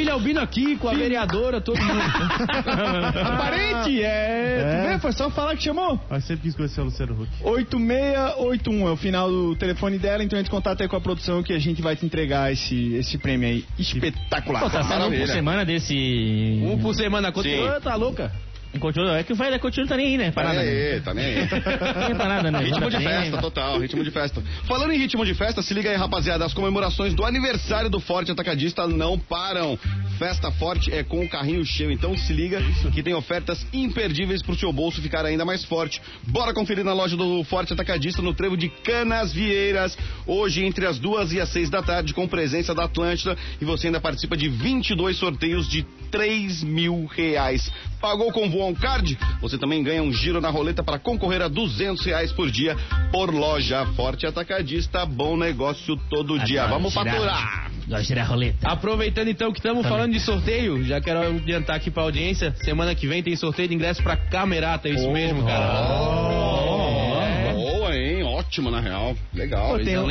família Albino aqui, com a vereadora, todo mundo.
Aparente, é... Vê, foi só falar que chamou.
Eu sempre quis conhecer o Luciano Huck.
8681 é o final do telefone dela, então entre em contato aí com a produção que a gente vai te entregar esse, esse prêmio aí. Espetacular.
Pô, tá sendo um por semana desse.
Um por semana. Continua,
Sim.
tá louca?
Continua, é que o da Coutinho tá nem aí, né?
Tá
Parada,
nem
né?
aí, tá nem aí.
Não tem parada, né?
Ritmo de festa,
né?
total, ritmo de festa. Falando em ritmo de festa, se liga aí, rapaziada, as comemorações do aniversário do Forte Atacadista não param. Festa Forte é com o carrinho cheio, então se liga que tem ofertas imperdíveis pro seu bolso ficar ainda mais forte. Bora conferir na loja do Forte Atacadista no trevo de Canas Vieiras, hoje entre as duas e as seis da tarde, com presença da Atlântida e você ainda participa de 22 sorteios de 3 mil reais. Pagou com Voon Card? Você também ganha um giro na roleta para concorrer a 200 reais por dia por loja Forte Atacadista. Bom negócio todo dia. Vamos
girar-
faturar.
Gosto de girar a roleta.
Aproveitando então que estamos falando de sorteio, já quero adiantar aqui pra audiência, semana que vem tem sorteio de ingresso pra Camerata, é isso mesmo, cara.
Oh, Boa, hein? Ótimo. ótimo, na real. Legal.
Pô, tem, um,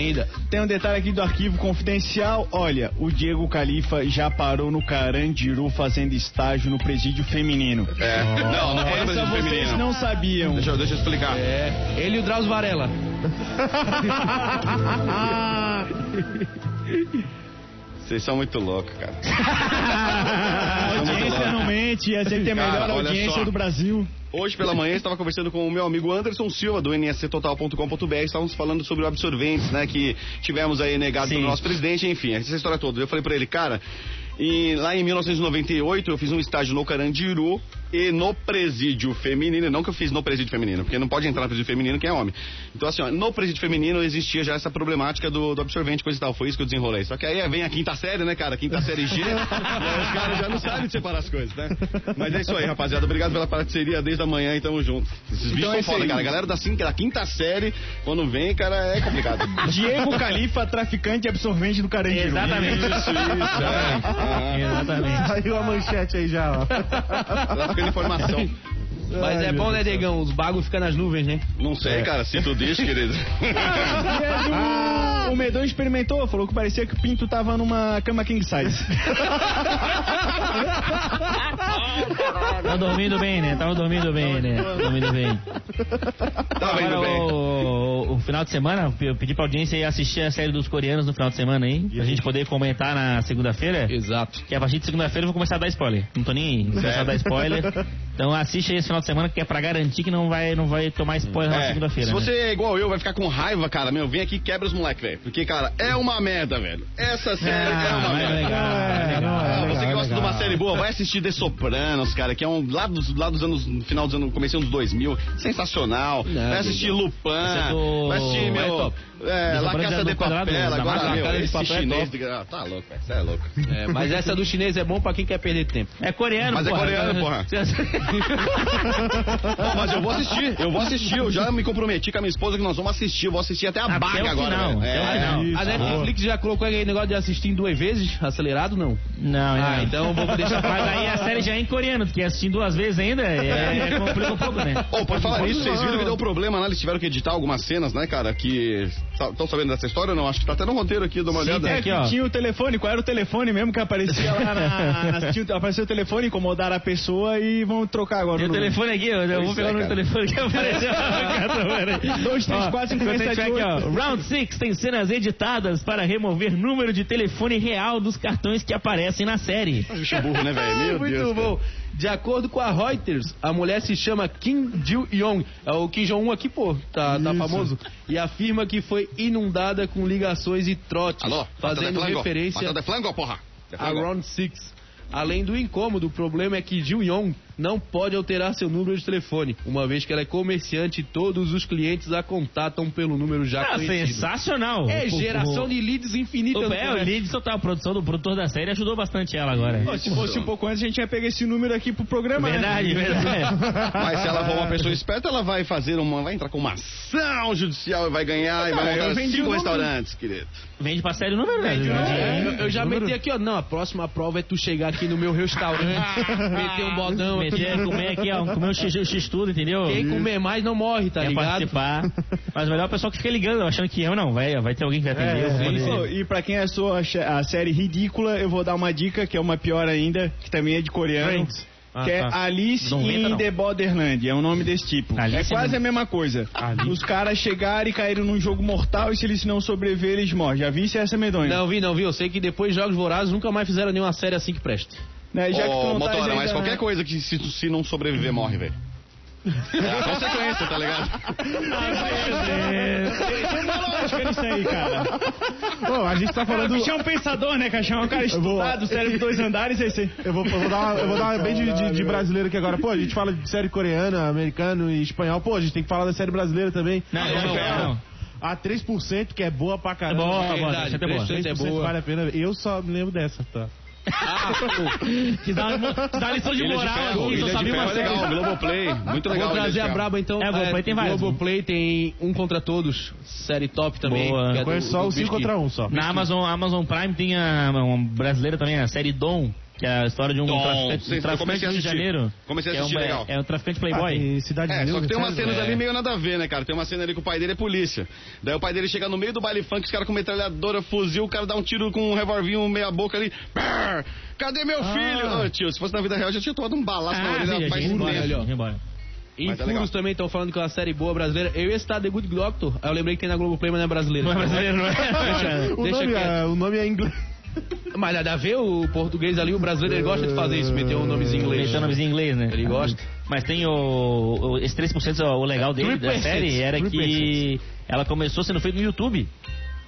tem um detalhe aqui do arquivo confidencial. Olha, o Diego Califa já parou no Carandiru fazendo estágio no presídio feminino.
É. Não, não foi no
Essa
Brasil
vocês
feminino.
não sabiam.
Deixa, eu- deixa eu explicar.
É, ele e o Drauzio Varela.
Vocês são muito loucos, cara.
A audiência não mente, essa aqui é a melhor
Cara,
audiência do Brasil.
Hoje pela manhã estava conversando com o meu amigo Anderson Silva do nsctotal.com.br. Estávamos falando sobre o absorventes, né, que tivemos aí negado pelo nosso presidente, enfim, essa história toda. Eu falei pra ele, cara, e lá em 1998 eu fiz um estágio no Carandiru e no presídio feminino, não que eu fiz no presídio feminino, porque não pode entrar no presídio feminino quem é homem. Então assim, ó, no presídio feminino existia já essa problemática do, do absorvente, coisa e tal. Foi isso que eu desenrolei. Só que aí vem a quinta série, né, cara? Quinta série G, e aí os caras já não sabem separar as coisas, né? Mas é isso aí, rapaziada. Obrigado pela parceria desde a manhã e tamo junto. Esses bichos
Então é
são
isso
foda, cara. A galera da, cinco, da quinta série, quando vem, cara, é complicado.
Diego Califa, traficante e absorvente do Carandiru.
Exatamente.
Isso, isso, é.
Exatamente.
Saiu a manchete aí já, ó.
De informação.
Mas
Ai,
é bom, né. Degão? Os bagos ficam nas nuvens, né?
Não sei, cara, se tu diz, querido.
o Medon experimentou, falou que parecia que o Pinto tava numa cama king size.
Tá dormindo bem, né? Tava dormindo bem, né? Dormindo bem.
Tá vendo
Agora,
bem.
o, o final de semana, eu pedi pra audiência aí assistir a série dos coreanos no final de semana aí, pra gente poder comentar na segunda-feira.
Exato.
Que a partir de segunda-feira eu vou começar a dar spoiler. Não tô nem vou começar a dar spoiler. Então assiste aí esse final de semana que é pra garantir que não vai, não vai tomar spoiler na
É,
segunda-feira.
se
né?
você é igual eu, vai ficar com raiva, cara, meu, vem aqui e quebra os moleques, velho. Porque, cara, é uma merda, velho. Essa série é uma
Ah, é
merda.
legal, É, legal.
É é
boa, vai assistir The Sopranos, cara, que é um lá dos, lá dos anos, no final dos anos, comecinho dos 2000, sensacional.
Não,
vai assistir Lupin,
Esse do-
vai assistir,
é
meu,
top.
é,
The
La
é
de
do quadrado,
Papel,
da
agora, meu, esse
Papel é
chinês, ah, tá louco, velho, você é louco.
É, mas essa do chinês é bom pra quem quer perder tempo.
É coreano,
Mas é
porra.
coreano, porra. Não, mas eu vou assistir, eu vou assistir, eu já me comprometi com a minha esposa que nós vamos assistir, eu vou assistir até a
Até
baga agora,
final,
É.
Isso,
a Netflix já colocou aquele negócio de assistir em duas vezes, acelerado, não?
Não,
Ah,
não.
então vamos deixar
Mas aí a série já é em coreano, quer assistir duas vezes ainda, é, é, complica um pouco, né?
Ô, por falar nisso, vocês viram que deu problema lá, eles tiveram que editar algumas cenas, né, cara, que... Estão sabendo dessa história ou não? Acho que tá até no roteiro aqui, dá uma
Sim,
olhada.
tem aqui, ó.
Tinha o telefone, qual era o telefone mesmo que aparecia lá na. na tinha, apareceu o telefone, incomodaram a pessoa e vão trocar agora.
Tem o telefone aqui, eu, eu vou pegar
é,
o número do telefone que apareceu.
Dois, três,
Ó,
quatro, cinco,
enquanto
seis,
a gente
sete,
vai aqui, ó.
oito.
Round 6 tem cenas editadas para remover número de telefone real dos cartões que aparecem na série.
Bicho burro, né, velho? Meu
Muito
Deus.
bom. De acordo com a Reuters, a mulher se chama Kim Joo-young. É o Kim Jong-un aqui, pô, tá, tá famoso. E afirma que foi inundada com ligações e trotes,
Alô?
fazendo referência
flango, porra.
A. Round 6. Além do incômodo, o problema é que Jill Yong não pode alterar seu número de telefone, uma vez que ela é comerciante e todos os clientes a contatam pelo número já
Ah,
conhecido.
sensacional.
É
O-
geração
o-
de leads infinita.
O,
no
é, o. Lidson, tá, a produção do produtor da série ajudou bastante ela agora.
Pô, se fosse um pouco antes, a gente ia pegar esse número aqui pro programa. né?
Verdade, verdade.
Mas se ela for uma pessoa esperta, ela vai fazer uma. Vai entrar com uma ação judicial e vai ganhar e vai
Ah,
montar cinco restaurantes, querido.
Vende pra série o número, né?
É, eu, eu já meti aqui, ó. Não, a próxima prova é tu chegar aqui no meu restaurante, meter um bodão
Meter, comer aqui, ó, comer o X, o X tudo, entendeu?
Quem comer mais não morre, tá
Quer
ligado?
participar. Mas o melhor é o pessoal que fica ligando, achando que eu não, vai, vai ter alguém que vai atender. eu vou poder-
Pô, E pra quem achou a, che- a série ridícula, eu vou dar uma dica que é uma pior ainda, que também é de coreano.
Friends.
Ah,
que é
tá.
Alice
Não inventa,
in
não.
the Borderland, é um nome desse tipo.
Alice
é quase
no-
a mesma coisa. Os caras chegaram e caíram num jogo mortal e se eles não sobreviverem, eles morrem. Já visse essa medonha?
Não vi, não vi. Eu sei que depois de Jogos Vorazes nunca mais fizeram nenhuma série assim que preste.
Né, já
Ô,
tá
motora, mas
ainda-
qualquer coisa que se, se não sobreviver, morre, velho. É a consequência, tá ligado?
Tem uma lógica nisso aí, cara.
Bom, a gente tá falando.
Bicho é um pensador, né, cachorro? É um cara
Eu vou-
estudado, cérebro dois andares, é esse aí.
Eu vou, eu vou dar uma, eu vou dar uma bem de, de- de brasileiro aqui agora. Pô, a gente fala de série coreana, americano e espanhol. Pô, a gente tem que falar da série brasileira também.
Não,
Não,
não,
não.
não.
A 3%, que é boa pra
É
caramba.
boa, boa, é boa.
3% é
3%
boa.
vale a pena. Eu só me lembro dessa, tá?
Que dá uma, dá uma lição de
Ilha de
moral
Ferro,
aqui, só
de
sabia uma
é
série.
legal, Globoplay, muito legal.
Vou
de
trazer a braba então.
É, Globoplay tem vários,
Globoplay tem Um Contra Todos, série top também.
Boa.
que é
conheço
do-
só o 5
bicho que-
contra 1 só.
Na Amazon, Amazon Prime tem a, uma brasileira também, a série Dom, Que é a história de um
Tom,
traficante,
sei,
um traficante do Rio de
assistir.
Janeiro.
Comecei a
que é um,
assistir, legal.
É, é um traficante
Ah,
playboy.
tem Cidade
É,
de
só que tem umas
sério?
cenas
é.
ali meio nada a ver, né, cara? Tem uma cena ali que o pai dele é polícia. Daí o pai dele chega no meio do baile funk, os caras com metralhadora, fuzil, o cara dá um tiro com um revolvinho meia boca ali. Brrr, Cadê meu filho? Ô, tio, se fosse na vida real, já tinha tomado um balaço na
Ah, sim,
orelha
a
faz
gente embora,
tempo.
ali, ó. embora.
Em
Mas é.
Furos também estão falando que é uma série boa brasileira. Eu ia citar The Good Doctor, aí eu lembrei que tem na Globoplay, mas não é brasileira.
Não é brasileiro, não é?
O,
Deixa
nome, é, o nome é inglês.
Mas nada a ver, o português ali, o brasileiro, ele gosta de fazer isso, meter um nomezinho em inglês.
Meter o nomezinho em inglês, né?
Ele gosta.
Mas tem o, o esse 3%, o legal dele, da
3%,
série, era que ela começou sendo feita no YouTube.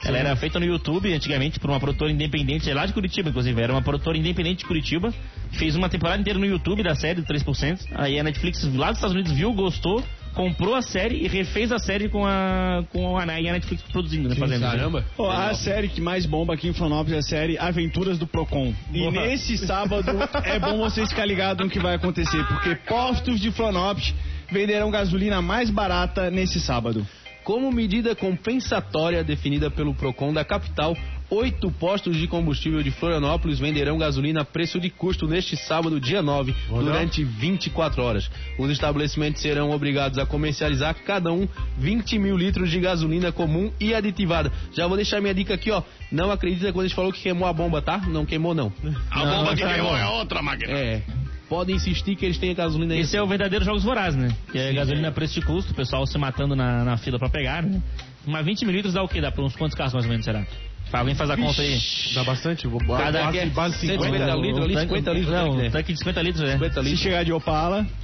Ela era feita no YouTube antigamente por uma produtora independente, é lá de Curitiba, inclusive. Era uma produtora independente de Curitiba. Fez uma temporada inteira no YouTube da série do 3%. Aí a Netflix lá dos Estados Unidos viu, gostou, comprou a série e refez a série com a, com a, e a Netflix produzindo, né? Fazendo.
Caramba.
Pô, a série que mais bomba aqui em Florianópolis é a série Aventuras do Procon. E
Boa.
nesse sábado é bom vocês ficar ligados no que vai acontecer, porque postos de Florianópolis venderão gasolina mais barata nesse sábado.
Como medida compensatória definida pelo PROCON da capital, oito postos de combustível de Florianópolis venderão gasolina a preço de custo neste sábado, dia 9, durante 24 horas. Os estabelecimentos serão obrigados a comercializar cada um 20 mil litros de gasolina comum e aditivada. Já vou deixar minha dica aqui, ó. Não acredita quando a gente falou que queimou a bomba, tá? Não queimou, não.
A
Não,
bomba que
tá
queimou é outra máquina.
É. Pode insistir que eles têm a gasolina aí.
Esse é o verdadeiro Jogos Vorazes, né? Que é gasolina a preço de custo, o pessoal se matando na, na fila pra pegar, né? Mas 20 mil litros dá o quê? Dá pra uns quantos carros mais ou menos, será? Pra alguém fazer a conta aí.
Dá bastante? Vou
Cada
base, base 50.
150 litros ali,
O tanque-
50 litros,
Não, um tanque de 50 litros, né?
50
Se
litros.
chegar de Opala,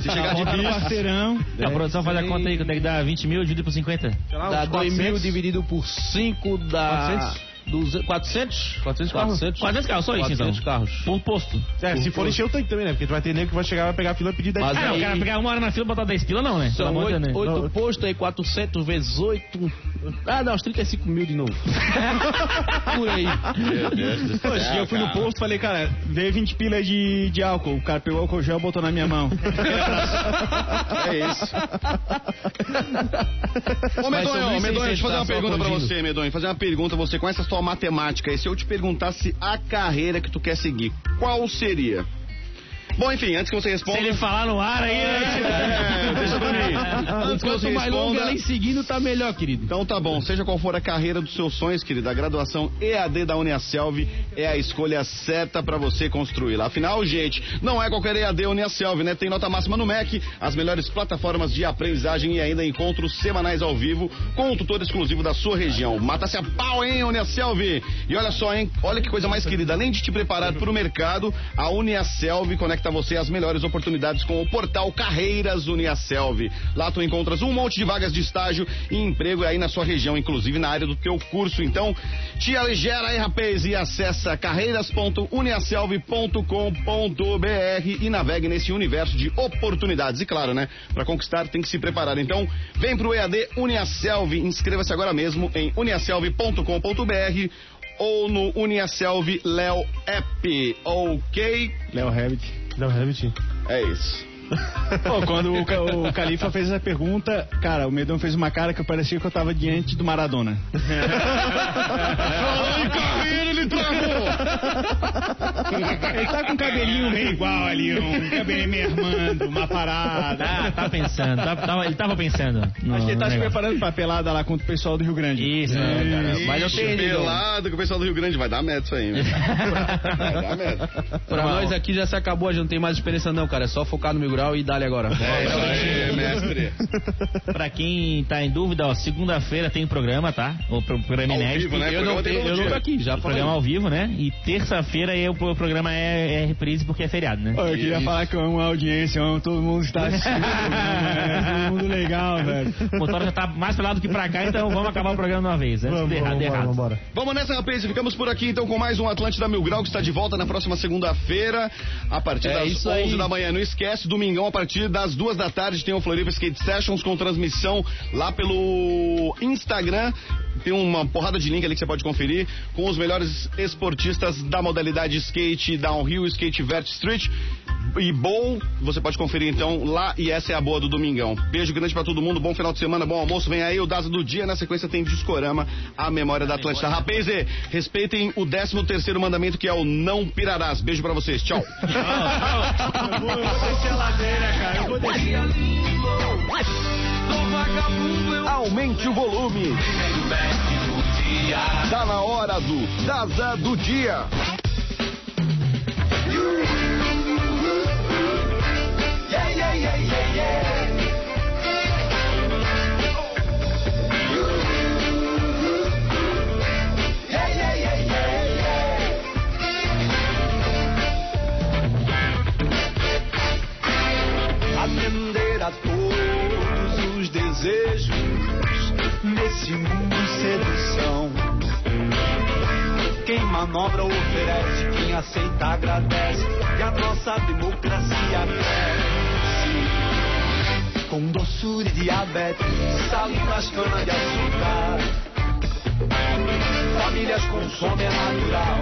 Se chegar de bicho,
parceirão.
A produção faz a conta aí, quanto é que dá 20 mil dividido por 50?
Sei lá,
Dá
uns
2 mil
400.
dividido por 5 dá... 400? 400?
400 carros?
400 carros, só isso então.
400 carros.
Por posto.
É, se for encher o tanque também, né? Porque tu vai ter nego que vai chegar, vai pegar a fila e pedir 10
Mas
Ah, não,
aí-
o cara pegar uma hora na fila e botar 10 pila não, né?
São
amor de Deus, né?
8,
Não.
postos aí, 400 vezes 8. Ah, dá uns 35 mil de novo. Por aí.
Meu Deus do céu,
Poxa, eu fui no posto falei, cara, vê 20 pilas de, de álcool. O cara pegou o álcool gel e botou na minha mão.
É isso. Ô, Medonho,
1.600,
Medonho, deixa eu fazer uma pergunta pra você, Medonho. Fazer uma pergunta, você com essa matemática aí, se eu te perguntasse a carreira que tu quer seguir, qual seria? Bom, enfim, antes que você
Se
responda...
ele falar no ar aí,
É, deixa pra mim. Antes que você
mais longo
responda...
ela em seguindo, tá melhor, querido.
Então tá bom, seja qual for a carreira dos seus sonhos, querida, a graduação EAD da Uniaselv é a escolha certa pra você construí-la. Afinal, gente, não é qualquer EAD Uniaselv, né? Tem nota máxima no MEC, as melhores plataformas de aprendizagem e ainda encontros semanais ao vivo com o tutor exclusivo da sua região. Mata-se a pau, hein, Uniaselv? E olha só, hein, olha que coisa mais querida, além de te preparar para o mercado, a Uniaselv conecta você às melhores oportunidades com o portal Carreiras Uniaselv. Lá tu encontras um monte de vagas de estágio e emprego aí na sua região, inclusive na área do teu curso. Então, te aligera aí, rapaz, e acessa carreiras.uniaselv.com.br e navegue nesse universo de oportunidades. E claro, né, para conquistar tem que se preparar. Então, vem pro EAD Uniaselv, inscreva-se agora mesmo em uniaselv.com.br ou no Uniaselv Léo App, ok?
Léo Rabbit.
Não, Rabbit.
É isso.
Pô, quando o, o Califa fez essa pergunta, cara, o Medão fez uma cara que parecia que eu tava diante do Maradona.
Falou em carreira, ele travou!
Ele tá com um cabelinho meio igual ali, um cabelinho meio armando, uma parada.
Tá, tá pensando, tá- tava- ele tava pensando. no-
Acho que ele tá se preparando pra pelada lá contra o pessoal do Rio Grande.
Isso, né, cara?
Mas eu tenho
pelado com o pessoal do Rio Grande. Vai dar merda isso aí, né? Vai dar merda.
Pra nós aqui já se acabou, a gente não tem mais experiência não, cara. É só focar no mil grau e dá-lhe agora.
É isso aí, mestre.
Pra quem tá em dúvida, ó, segunda-feira tem programa, tá? O pro- programa
Ao
inédito.
vivo, né?
Eu não,
Programa todo
eu não tô aqui, já
O
falei.
programa ao vivo, né? E terça-feira aí o pro- programa é, é reprise porque é feriado, né?
Eu queria falar que eu amo a audiência, eu amo todo mundo que está assistindo. é todo mundo legal, velho.
O motor já tá mais pelado que pra cá, então vamos acabar o programa de uma vez. Antes
Vamos,
de errado,
vamos,
de
vamos,
errado.
vambora.
Vamos nessa, rapaz. Ficamos por aqui então com mais um Atlântida Mil Grau que está de volta na próxima segunda-feira, a partir
É
das
isso
11
aí.
da manhã. Não esquece, domingão a partir das duas da tarde tem o Floripa Skate Sessions com transmissão lá pelo Instagram. Tem uma porrada de link ali que você pode conferir com os melhores esportistas da modalidade skate downhill, skate vert street. e bom, você pode conferir então lá e essa é a boa do Domingão. Beijo grande pra todo mundo, bom final de semana, bom almoço. Vem aí o Daza do dia, na sequência tem Discorama, a memória da Atlântida. Rapaz, respeitem o 13 terceiro mandamento que é o não pirarás. Beijo pra vocês, tchau.
Eu vou, eu vou descer a ladeira, cara. Eu vou descer.
Aumente o volume. Tá na hora do Daza do dia.
Nesse mundo sedução. Quem manobra oferece, quem aceita agradece, e a nossa democracia cresce. Com doçura e diabetes, salinas, cana de açúcar. Famílias consomem é natural.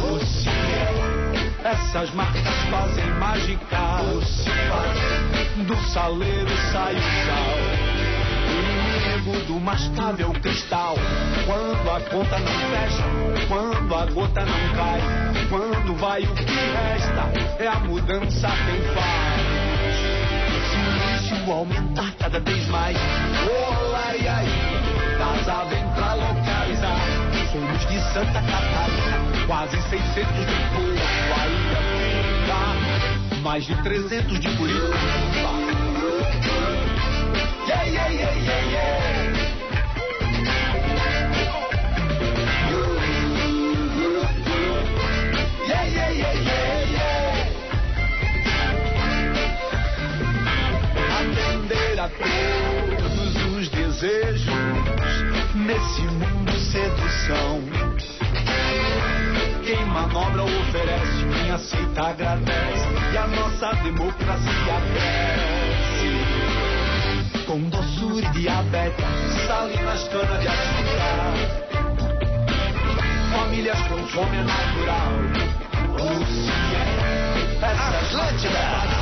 O essas marcas fazem mágica. Do saleiro sai o sal. Inimigo do mascável cristal. Quando a conta não fecha, quando a gota não cai, quando vai o que resta, é a mudança quem faz. Se o lixo aumentar cada vez mais, olá e aí, casa vem pra localizar. Somos de Santa Catarina, quase 600 de fica, mais de 300 de Curitiba. Yeah, yeah, yeah, yeah. Yeah, Todos os desejos nesse mundo sedução. Quem manobra oferece, quem aceita agradece, e a nossa democracia cresce. Com doçura e diabetes, salinas, cana de açúcar. Famílias com fome é natural. O ciência, essa
Atlântida,